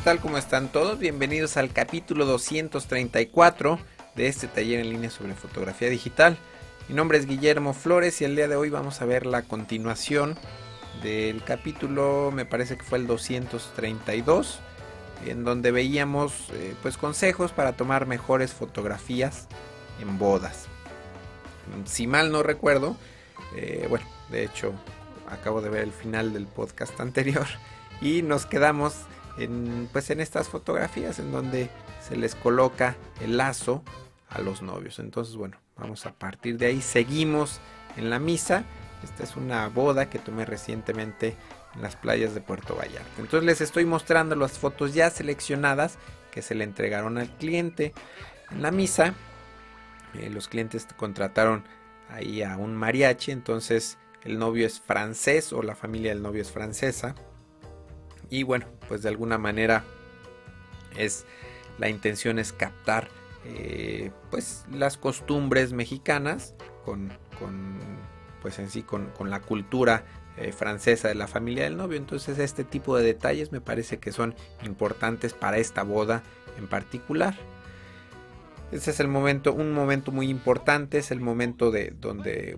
¿qué tal? ¿Cómo están todos? Bienvenidos al capítulo 234 de este taller en línea sobre fotografía digital. Mi nombre es Guillermo Flores y el día de hoy vamos a ver la continuación del capítulo, me parece que fue el 232, en donde veíamos eh, pues consejos para tomar mejores fotografías en bodas. Si mal no recuerdo, eh, bueno, de hecho acabo de ver el final del podcast anterior y nos quedamos pues en estas fotografías en donde se les coloca el lazo a los novios. Entonces, bueno, vamos a partir de ahí. Seguimos en la misa. Esta es una boda que tomé recientemente en las playas de Puerto Vallarta. Entonces les estoy mostrando las fotos ya seleccionadas que se le entregaron al cliente en la misa. Eh, los clientes contrataron ahí a un mariachi, entonces el novio es francés o la familia del novio es francesa. Y bueno, pues de alguna manera es la intención es captar eh, pues las costumbres mexicanas con, pues en sí con, la cultura eh, francesa de la familia del novio. Entonces este tipo de detalles me parece que son importantes para esta boda en particular. Este es el momento, un momento muy importante, es el momento de donde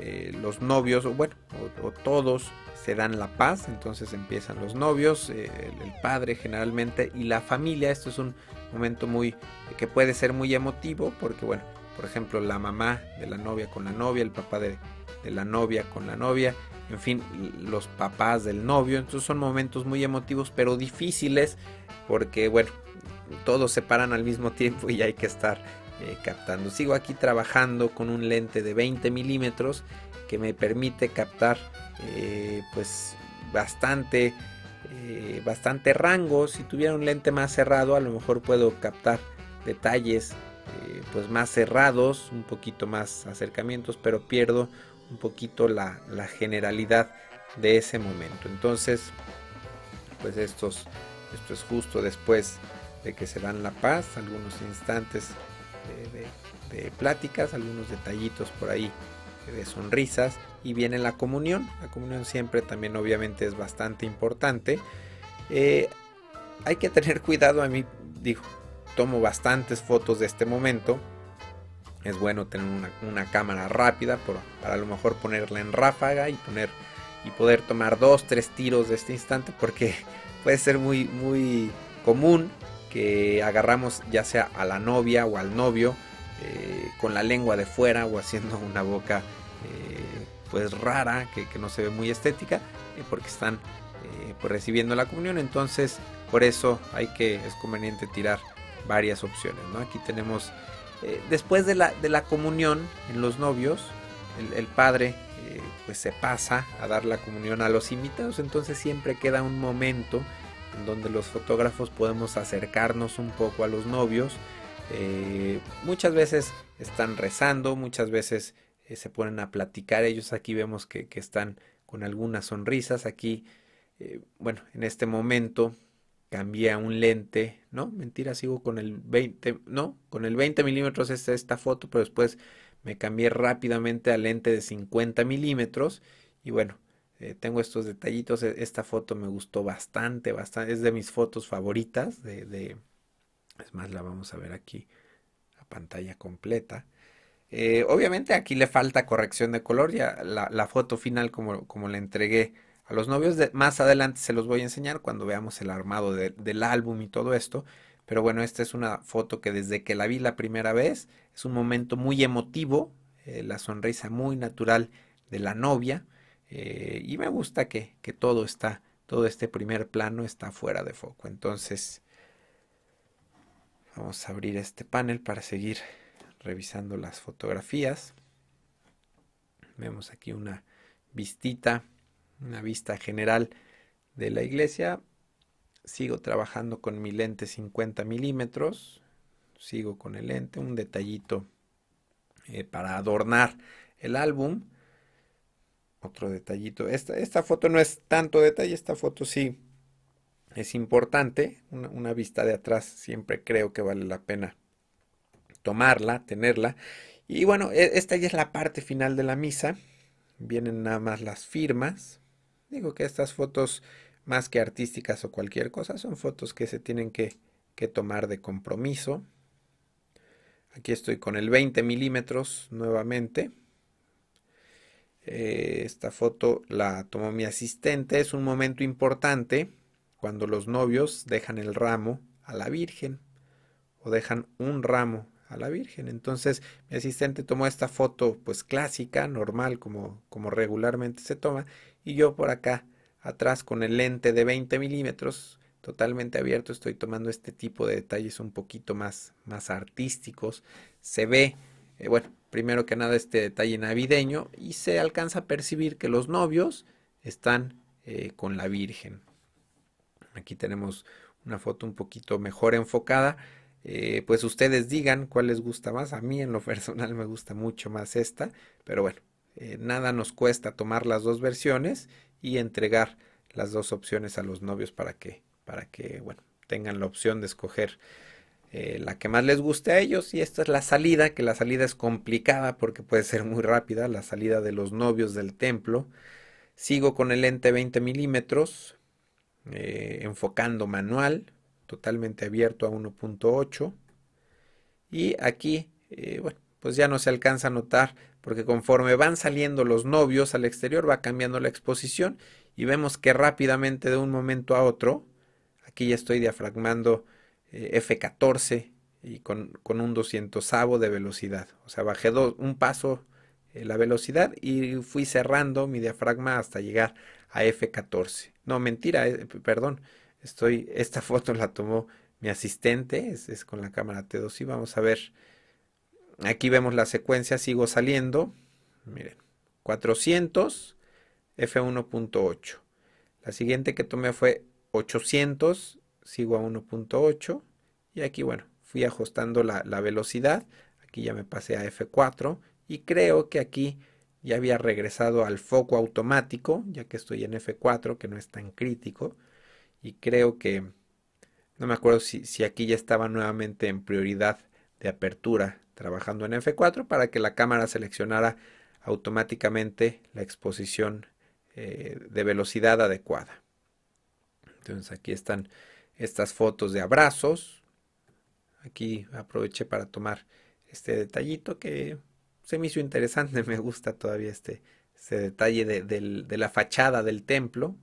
eh, los novios, o bueno, o, todos se dan la paz, entonces empiezan los novios, eh, el, padre generalmente y la familia. Esto es un momento muy que puede ser muy emotivo porque bueno, por ejemplo la mamá de la novia con la novia, el papá de, de la novia con la novia, en fin, los papás del novio. Entonces son momentos muy emotivos pero difíciles porque bueno, todos se paran al mismo tiempo y hay que estar eh, captando. Sigo aquí trabajando con un lente de 20 milímetros que me permite captar eh, pues bastante eh, bastante rango. Si tuviera un lente más cerrado a lo mejor puedo captar detalles pues más cerrados, un poquito más acercamientos, pero pierdo un poquito la, la generalidad de ese momento. Entonces, pues estos, esto es justo después de que se dan la paz, algunos instantes de, pláticas, algunos detallitos por ahí de sonrisas y viene la comunión. La comunión siempre también obviamente es bastante importante. Eh, hay que tener cuidado, a mí digo, tomo bastantes fotos de este momento. Es bueno tener una, cámara rápida para a lo mejor ponerla en ráfaga y poner y poder tomar dos, tres tiros de este instante porque puede ser muy, muy común que agarramos ya sea a la novia o al novio eh, con la lengua de fuera o haciendo una boca eh, pues rara que, no se ve muy estética eh, porque están pues recibiendo la comunión entonces por eso hay que es conveniente tirar varias opciones ¿no? aquí tenemos después de la, de la comunión en los novios el, el padre pues se pasa a dar la comunión a los invitados entonces siempre queda un momento en donde los fotógrafos podemos acercarnos un poco a los novios. Eh, muchas veces están rezando, muchas veces eh, se ponen a platicar. Ellos aquí vemos que, están con algunas sonrisas. Aquí, eh, bueno, en este momento cambié a un lente, ¿no? Mentira, sigo con el 20, no, con el 20 milímetros es esta foto, pero después me cambié rápidamente al lente de 50 milímetros y bueno, eh, tengo estos detallitos. E, esta foto me gustó bastante, bastante. Es de mis fotos favoritas. De, es más, la vamos a ver aquí a pantalla completa. Eh, obviamente aquí le falta corrección de color. Ya la, foto final como, como la entregué a los novios. De, más adelante se los voy a enseñar cuando veamos el armado del álbum y todo esto. Pero bueno, esta es una foto que desde que la vi la primera vez es un momento muy emotivo. Eh, la sonrisa muy natural de la novia. Eh, y me gusta que, todo está, todo este primer plano está fuera de foco. Entonces, vamos a abrir este panel para seguir revisando las fotografías. Vemos aquí una vistita, una vista general de la iglesia. Sigo trabajando con mi lente 50 milímetros. Sigo con el lente, un detallito eh, para adornar el álbum otro detallito. Esta, esta foto no es tanto detalle, esta foto sí es importante. Una, vista de atrás siempre creo que vale la pena tomarla, tenerla. Y bueno, e, esta ya es la parte final de la misa. Vienen nada más las firmas. Digo que estas fotos más que artísticas o cualquier cosa, son fotos que se tienen que, tomar de compromiso. Aquí estoy con el 20 milímetros nuevamente. Eh, esta foto la tomó mi asistente. Es un momento importante cuando los novios dejan el ramo a la Virgen o dejan un ramo a la Virgen. Entonces mi asistente tomó esta foto pues clásica, normal, como, como regularmente se toma, y yo por acá atrás con el lente de 20 milímetros totalmente abierto estoy tomando este tipo de detalles un poquito más, más artísticos. Se ve, eh, bueno, primero que nada este detalle navideño y se alcanza a percibir que los novios están eh, con la Virgen. Aquí tenemos una foto un poquito mejor enfocada. Eh, pues ustedes digan cuál les gusta más. A mí en lo personal me gusta mucho más esta, pero bueno, nada nos cuesta tomar las dos versiones y entregar las dos opciones a los novios para que, para que bueno, tengan la opción de escoger eh, la que más les guste a ellos. Y esta es la salida, que la salida es complicada porque puede ser muy rápida, la salida de los novios del templo. Sigo con el lente 20 milímetros, enfocando manual, totalmente abierto a 1.8 y aquí eh, bueno pues ya no se alcanza a notar porque conforme van saliendo los novios al exterior va cambiando la exposición y vemos que rápidamente de un momento a otro aquí ya estoy diafragmando eh, F14 y con, un 200 de velocidad o sea bajé un paso eh, la velocidad y fui cerrando mi diafragma hasta llegar a F14 no mentira perdón Estoy, esta foto la tomó mi asistente, es, con la cámara T2 y vamos a ver. Aquí vemos la secuencia, sigo saliendo. Miren, 400, F1.8. La siguiente que tomé fue 800, sigo a 1.8. Y aquí, bueno, fui ajustando la, la velocidad. Aquí ya me pasé a F4 y creo que aquí ya había regresado al foco automático, ya que estoy en F4, que no es tan crítico y creo que no me acuerdo si, si, aquí ya estaba nuevamente en prioridad de apertura trabajando en F4 para que la cámara seleccionara automáticamente la exposición eh, de velocidad adecuada. Entonces aquí están estas fotos de abrazos. Aquí aproveché para tomar este detallito que se me hizo interesante. Me gusta todavía este, este detalle de la fachada del templo.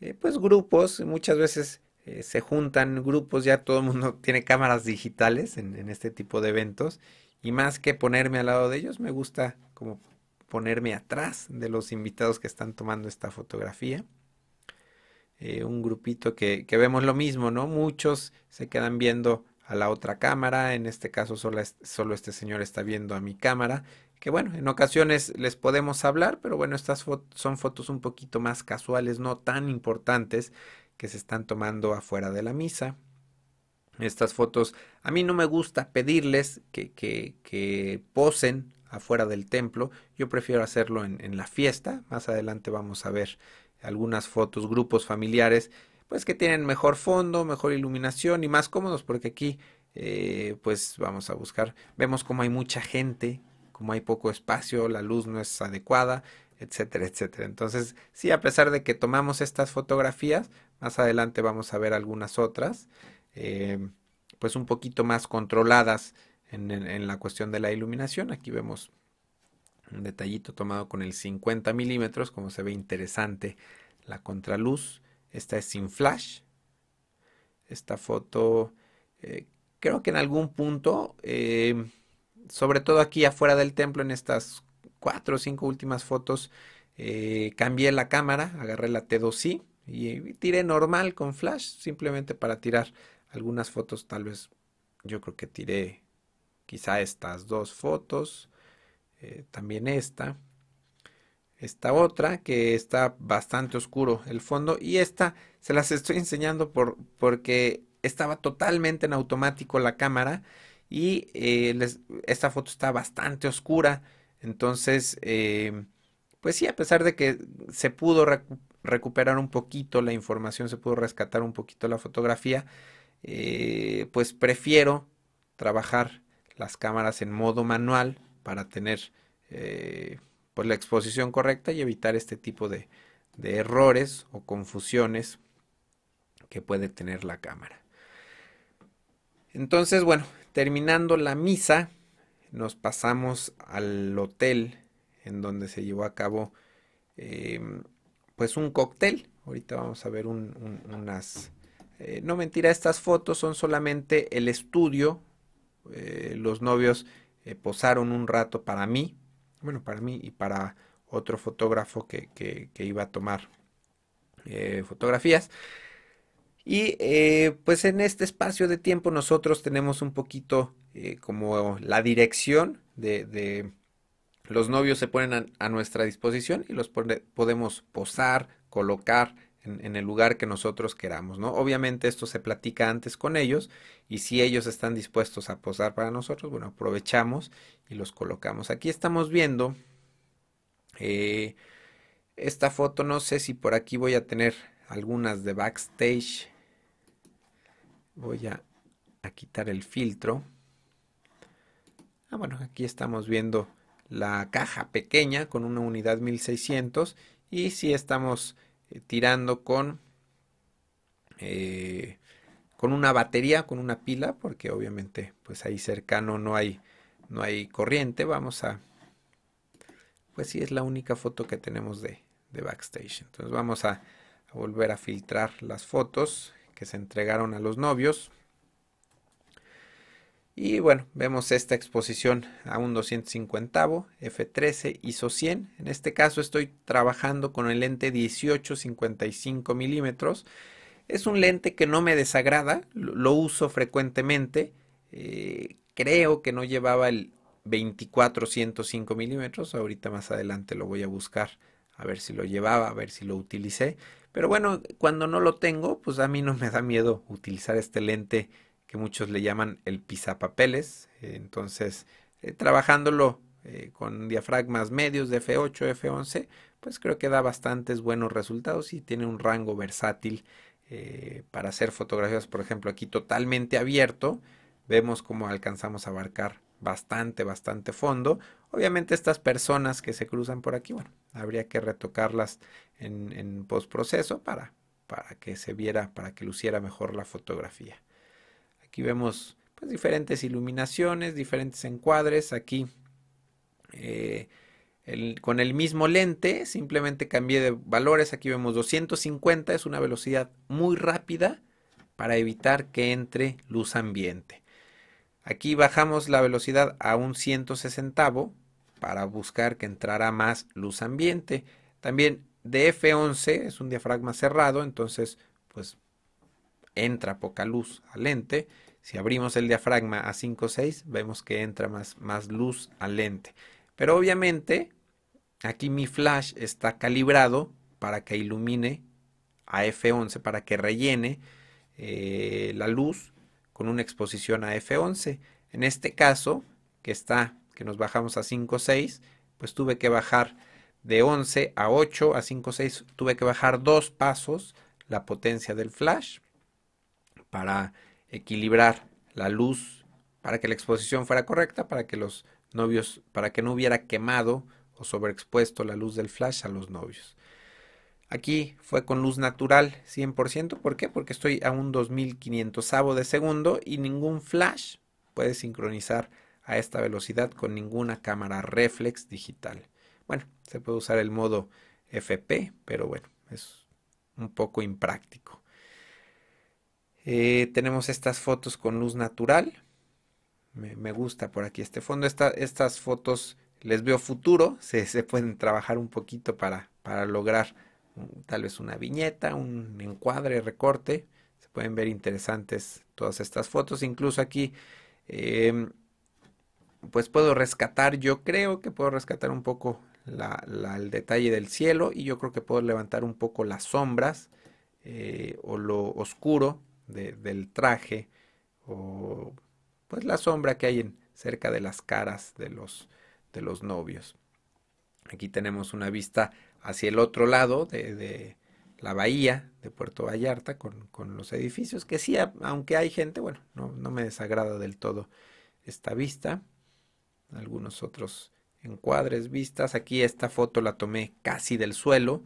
Eh, pues grupos, muchas veces eh, se juntan grupos, ya todo el mundo tiene cámaras digitales en, este tipo de eventos y más que ponerme al lado de ellos, me gusta como ponerme atrás de los invitados que están tomando esta fotografía. Eh, un grupito que, vemos lo mismo, ¿no? Muchos se quedan viendo a la otra cámara, en este caso solo, solo este señor está viendo a mi cámara que bueno, en ocasiones les podemos hablar, pero bueno, estas son fotos un poquito más casuales, no tan importantes, que se están tomando afuera de la misa. Estas fotos, a mí no me gusta pedirles que, que, posen afuera del templo, yo prefiero hacerlo en, la fiesta, más adelante vamos a ver algunas fotos, grupos familiares, pues que tienen mejor fondo, mejor iluminación y más cómodos, porque aquí eh, pues vamos a buscar, vemos como hay mucha gente como hay poco espacio, la luz no es adecuada, etcétera, etcétera. Entonces, sí, a pesar de que tomamos estas fotografías, más adelante vamos a ver algunas otras, eh, pues un poquito más controladas en, la cuestión de la iluminación. Aquí vemos un detallito tomado con el 50 milímetros, como se ve interesante la contraluz. Esta es sin flash. Esta foto, eh, creo que en algún punto... Eh, sobre todo aquí afuera del templo, en estas cuatro o cinco últimas fotos, eh, cambié la cámara, agarré la T2i y tiré normal con flash, simplemente para tirar algunas fotos, tal vez yo creo que tiré quizá estas dos fotos, eh, también esta, esta otra que está bastante oscuro el fondo y esta se las estoy enseñando por, porque estaba totalmente en automático la cámara y eh, esta foto está bastante oscura. Entonces, eh, pues sí, a pesar de que se pudo recuperar un poquito la información, se pudo rescatar un poquito la fotografía, pues prefiero trabajar las cámaras en modo manual para tener pues la exposición correcta y evitar este tipo de, de errores o confusiones que puede tener la cámara. Entonces, bueno, terminando la misa, nos pasamos al hotel en donde se llevó a cabo em, pues un cóctel. Ahorita vamos a ver unas... Eh, no mentira, estas fotos son solamente el estudio. Eh, los novios eh, posaron un rato para mí, bueno, para mí y para otro fotógrafo que, que iba a tomar fotografías. Y pues en este espacio de tiempo nosotros tenemos un poquito como la dirección de, los novios se ponen a, nuestra disposición y los podemos posar, colocar en, el lugar que nosotros queramos, ¿no? Obviamente esto se platica antes con ellos y si ellos están dispuestos a posar para nosotros, bueno, aprovechamos y los colocamos. Aquí estamos viendo eh, esta foto, no sé si por aquí voy a tener algunas de backstage. Voy a quitar el filtro. Ah, bueno, aquí estamos viendo la caja pequeña con una unidad 1600 y si estamos eh, tirando con eh, con una batería, con una pila, porque obviamente pues ahí cercano no hay no hay corriente. Vamos a pues sí es la única foto que tenemos de, de backstage. Entonces vamos a volver a filtrar las fotos que se entregaron a los novios. Y bueno, vemos esta exposición a un 250 f13 ISO 100. En este caso estoy trabajando con el lente 18-55 milímetros. Es un lente que no me desagrada, lo uso frecuentemente. Eh, creo que no llevaba el 24-105 milímetros. Ahorita más adelante lo voy a buscar a ver si lo llevaba, a ver si lo utilicé. Pero bueno, cuando no lo tengo, pues a mí no me da miedo utilizar este lente que muchos le llaman el pisapapeles. entonces, eh, trabajándolo eh, con diafragmas medios de F8, F11, pues creo que da bastantes buenos resultados y tiene un rango versátil eh, para hacer fotografías, por ejemplo, aquí totalmente abierto. Vemos cómo alcanzamos a abarcar bastante, bastante fondo. Obviamente estas personas que se cruzan por aquí, bueno, habría que retocarlas en, en postproceso para, para que se viera, para que luciera mejor la fotografía. Aquí vemos pues, diferentes iluminaciones, diferentes encuadres. Aquí eh, con el mismo lente simplemente cambié de valores. Aquí vemos 250, es una velocidad muy rápida para evitar que entre luz ambiente. Aquí bajamos la velocidad a un 160 para buscar que entrara más luz ambiente. También de F11 es un diafragma cerrado, entonces pues entra poca luz al lente. Si abrimos el diafragma a 5.6, vemos que entra más, más luz al lente. Pero obviamente, aquí mi flash está calibrado para que ilumine a F11, para que rellene eh, la luz con una exposición a F11. En este caso, que está, que nos bajamos a 5.6, pues tuve que bajar de 11 a 8 a 5.6, tuve que bajar dos pasos la potencia del flash para equilibrar la luz, para que la exposición fuera correcta, para que los novios, para que no hubiera quemado o sobreexpuesto la luz del flash a los novios. Aquí fue con luz natural 100%, ¿por qué? Porque estoy a un 2500 de segundo y ningún flash puede sincronizar a esta velocidad con ninguna cámara reflex digital. Bueno, se puede usar el modo FP, pero bueno, es un poco impráctico. Eh, tenemos estas fotos con luz natural. Me, gusta por aquí este fondo. estas fotos les veo futuro. Se, pueden trabajar un poquito para, para lograr tal vez una viñeta, un encuadre, recorte. Se pueden ver interesantes todas estas fotos. Incluso aquí, em, pues puedo rescatar, yo creo que puedo rescatar un poco el detalle del cielo y yo creo que puedo levantar un poco las sombras eh, o lo oscuro del traje o pues la sombra que hay en, cerca de las caras de los, de los novios. Aquí tenemos una vista hacia el otro lado de, la bahía de Puerto Vallarta con, los edificios, que sí, aunque hay gente, bueno, no, no, me desagrada del todo esta vista. Algunos otros encuadres, vistas. Aquí esta foto la tomé casi del suelo.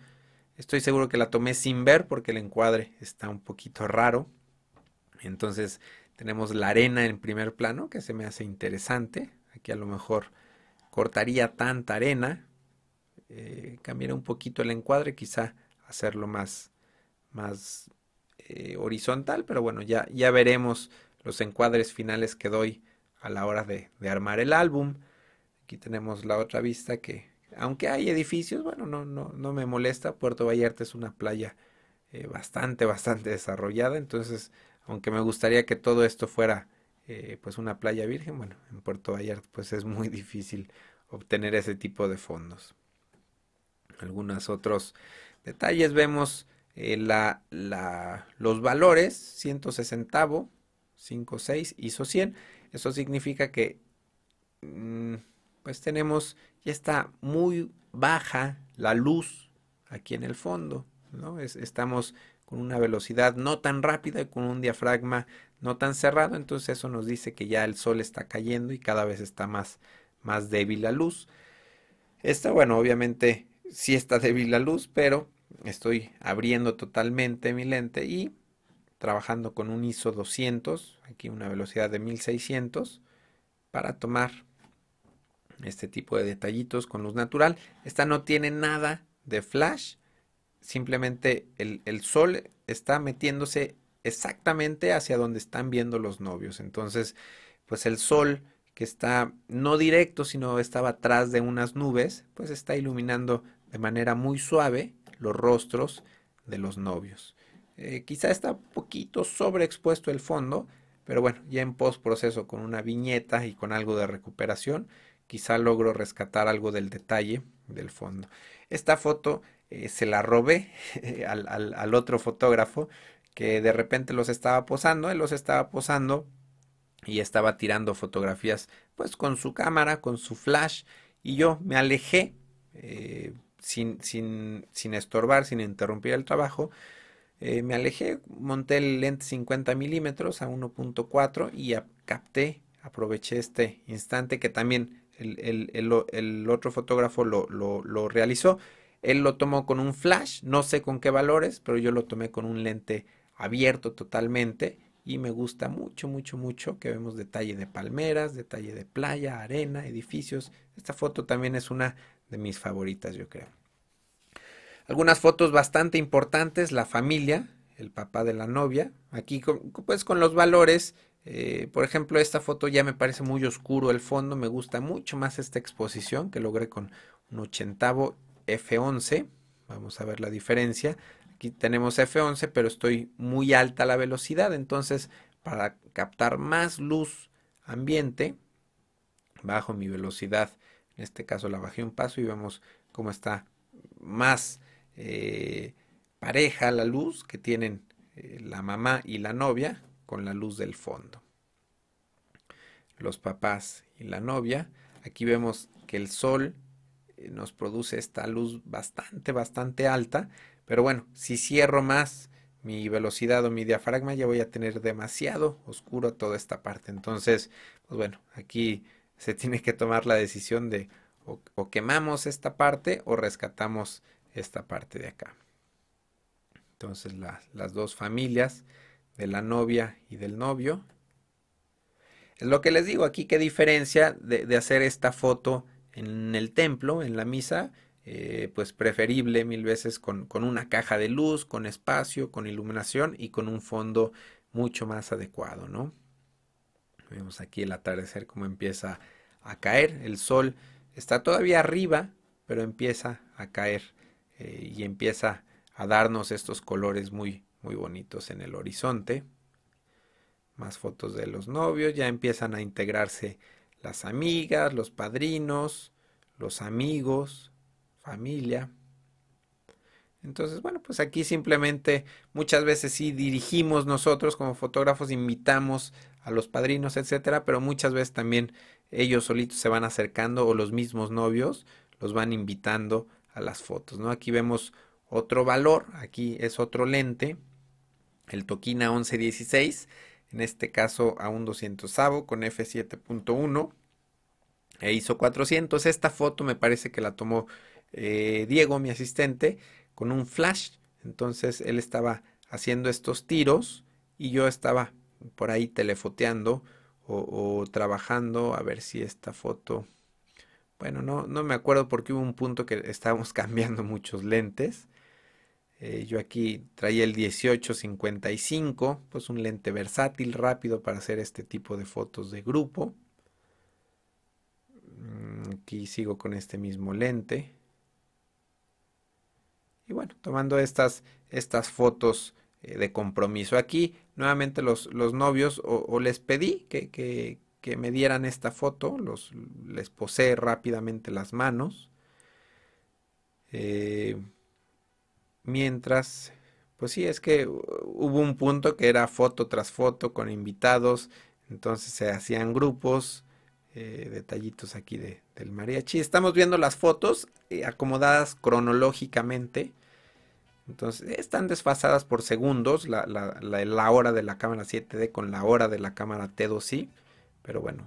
Estoy seguro que la tomé sin ver porque el encuadre está un poquito raro. Entonces tenemos la arena en primer plano que se me hace interesante. Aquí a lo mejor cortaría tanta arena. Eh, un poquito el encuadre, quizá hacerlo más, más eh, horizontal, pero bueno, ya, ya veremos los encuadres finales que doy a la hora de, armar el álbum. Aquí tenemos la otra vista que, aunque hay edificios, bueno, no, no, no me molesta. Puerto Vallarta es una playa eh, bastante, bastante desarrollada. Entonces, aunque me gustaría que todo esto fuera eh, pues una playa virgen, bueno, en Puerto Vallarta pues es muy difícil obtener ese tipo de fondos. Algunos otros detalles vemos eh, la, la, los valores 160, 5, 6, ISO 100. Eso significa que mm, pues tenemos, ya está muy baja la luz aquí en el fondo. ¿no? estamos con una velocidad no tan rápida y con un diafragma no tan cerrado. Entonces eso nos dice que ya el sol está cayendo y cada vez está más, más débil la luz. Esta, bueno, obviamente sí está débil la luz, pero estoy abriendo totalmente mi lente y trabajando con un ISO 200, aquí una velocidad de 1600, para tomar este tipo de detallitos con luz natural. Esta no tiene nada de flash, simplemente el, sol está metiéndose exactamente hacia donde están viendo los novios. Entonces, pues el sol que está no directo, sino estaba atrás de unas nubes, pues está iluminando de manera muy suave los rostros de los novios. Eh, quizá está un poquito sobreexpuesto el fondo, pero bueno, ya en post proceso con una viñeta y con algo de recuperación, quizá logro rescatar algo del detalle del fondo. Esta foto eh, se la robé al, al otro fotógrafo que de repente los estaba posando, él los estaba posando y estaba tirando fotografías pues con su cámara, con su flash y yo me alejé eh, sin, sin, sin, estorbar, sin interrumpir el trabajo. Eh, me alejé, monté el lente 50 milímetros a 1.4 y capté, aproveché este instante que también el, el, el, otro fotógrafo lo, lo, realizó. Él lo tomó con un flash, no sé con qué valores, pero yo lo tomé con un lente abierto totalmente y me gusta mucho, mucho, mucho que vemos detalle de palmeras, detalle de playa, arena, edificios. Esta foto también es una de mis favoritas, yo creo. Algunas fotos bastante importantes, la familia, el papá de la novia, aquí pues con los valores, eh, por ejemplo esta foto ya me parece muy oscuro el fondo, me gusta mucho más esta exposición que logré con un ochentavo F11, vamos a ver la diferencia, Aquí tenemos F11, pero estoy muy alta la velocidad, entonces para captar más luz ambiente, bajo mi velocidad, en este caso la bajé un paso y vemos cómo está más eh, pareja la luz que tienen eh, la mamá y la novia con la luz del fondo. Los papás y la novia, aquí vemos que el sol nos produce esta luz bastante, bastante alta pero bueno, si cierro más mi velocidad o mi diafragma, ya voy a tener demasiado oscuro toda esta parte. Entonces, pues bueno, aquí se tiene que tomar la decisión de o, quemamos esta parte o rescatamos esta parte de acá. Entonces las dos familias de la novia y del novio. Es lo que les digo aquí, qué diferencia de hacer esta foto en el templo, en la misa, eh, pues preferible mil veces con, una caja de luz, con espacio, con iluminación y con un fondo mucho más adecuado, ¿no? Vemos aquí el atardecer como empieza a caer, el sol está todavía arriba, pero empieza a caer eh, y empieza a darnos estos colores muy, muy bonitos en el horizonte. Más fotos de los novios, ya empiezan a integrarse las amigas, los padrinos, los amigos, familia. Entonces, bueno, pues aquí simplemente muchas veces sí dirigimos nosotros como fotógrafos, invitamos a los padrinos, etcétera, pero muchas veces también ellos solitos se van acercando o los mismos novios los van invitando a las fotos, ¿no? Aquí vemos otro valor, aquí es otro lente, el Tokina 1116, en este caso a un 200 con f7.1 e hizo 400. Esta foto me parece que la tomó eh, Diego, mi asistente, con un flash. Entonces él estaba haciendo estos tiros y yo estaba por ahí telefoteando o, trabajando a ver si esta foto... Bueno, no, no me acuerdo porque hubo un punto que estábamos cambiando muchos lentes. Eh, yo aquí traía el 1855, pues un lente versátil, rápido para hacer este tipo de fotos de grupo. Mm, aquí sigo con este mismo lente. Y bueno, tomando estas, estas fotos eh, de compromiso. Aquí nuevamente los, los novios o, les pedí que, que, me dieran esta foto, los, les posé rápidamente las manos. Eh, mientras, pues sí, es que hubo un punto que era foto tras foto con invitados, entonces se hacían grupos, eh, detallitos aquí de, del mariachi. Estamos viendo las fotos acomodadas cronológicamente entonces, están desfasadas por segundos la, la, hora de la cámara 7D con la hora de la cámara T2i. Pero bueno,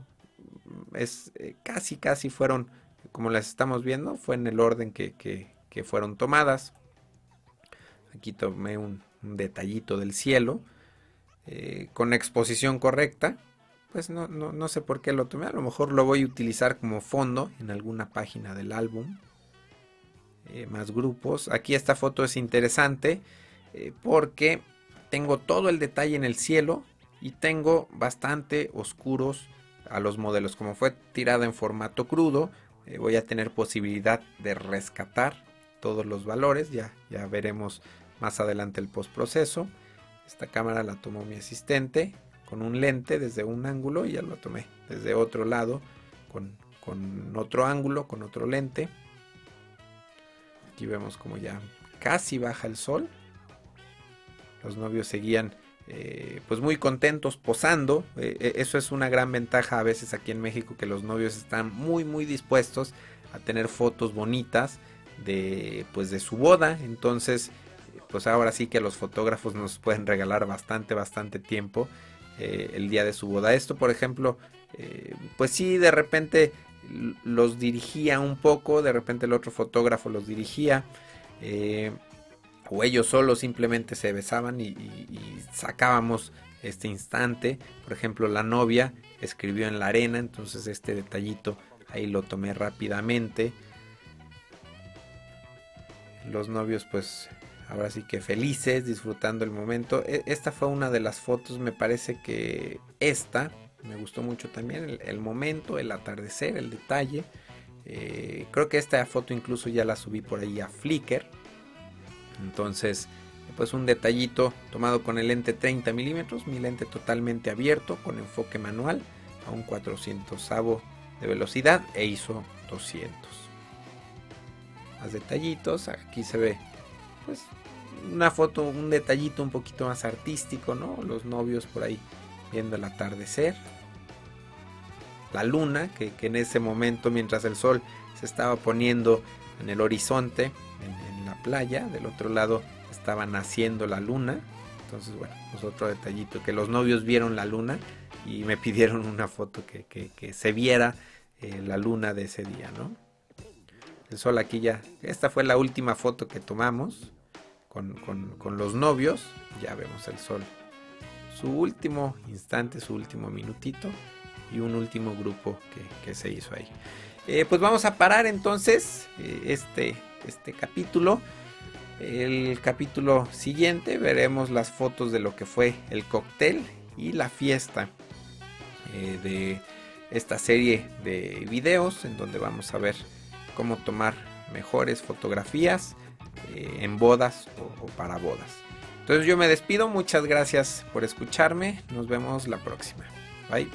es eh, casi, casi fueron, como las estamos viendo, fue en el orden que, que, fueron tomadas. Aquí tomé un, detallito del cielo eh, con exposición correcta. Pues no, no, no sé por qué lo tomé. A lo mejor lo voy a utilizar como fondo en alguna página del álbum. Eh, más grupos. Aquí esta foto es interesante eh, porque tengo todo el detalle en el cielo y tengo bastante oscuros a los modelos. Como fue tirada en formato crudo, voy a tener posibilidad de rescatar todos los valores. Ya, ya veremos más adelante el postproceso. Esta cámara la tomó mi asistente con un lente desde un ángulo y ya lo tomé desde otro lado con, con otro ángulo, con otro lente. Aquí vemos como ya casi baja el sol. Los novios seguían eh, pues muy contentos posando. Eh, eh, eso es una gran ventaja a veces aquí en México que los novios están muy muy dispuestos a tener fotos bonitas de pues de su boda. Entonces pues ahora sí que los fotógrafos nos pueden regalar bastante bastante tiempo el día de su boda. Esto por ejemplo pues sí de repente los dirigía un poco, de repente el otro fotógrafo los dirigía, eh, o ellos solos simplemente se besaban y, sacábamos este instante. Por ejemplo, la novia escribió en la arena, entonces este detallito ahí lo tomé rápidamente. Los novios pues ahora sí que felices, disfrutando el momento. E, esta fue una de las fotos, me parece que esta me gustó mucho también el, momento, el atardecer, el detalle. Eh, creo que esta foto incluso ya la subí por ahí a Flickr. Entonces, pues un detallito tomado con el lente 30 milímetros, mi lente totalmente abierto con enfoque manual a un 400 de velocidad e ISO 200. Más detallitos, aquí se ve pues una foto, un detallito un poquito más artístico, ¿no? Los novios por ahí viendo el atardecer la luna, que, en ese momento, mientras el sol se estaba poniendo en el horizonte, en, la playa, del otro lado estaba naciendo la luna. Entonces, bueno, pues otro detallito, que los novios vieron la luna y me pidieron una foto que, se viera eh, la luna de ese día, ¿no? El sol aquí ya, esta fue la última foto que tomamos con, los novios, ya vemos el sol. Su último instante, su último minutito y un último grupo que, se hizo ahí. Eh, pues vamos a parar entonces eh, este, este capítulo. El capítulo siguiente veremos las fotos de lo que fue el cóctel y la fiesta eh, de esta serie de videos en donde vamos a ver cómo tomar mejores fotografías en bodas o para bodas. Entonces yo me despido, muchas gracias por escucharme, nos vemos la próxima. Bye.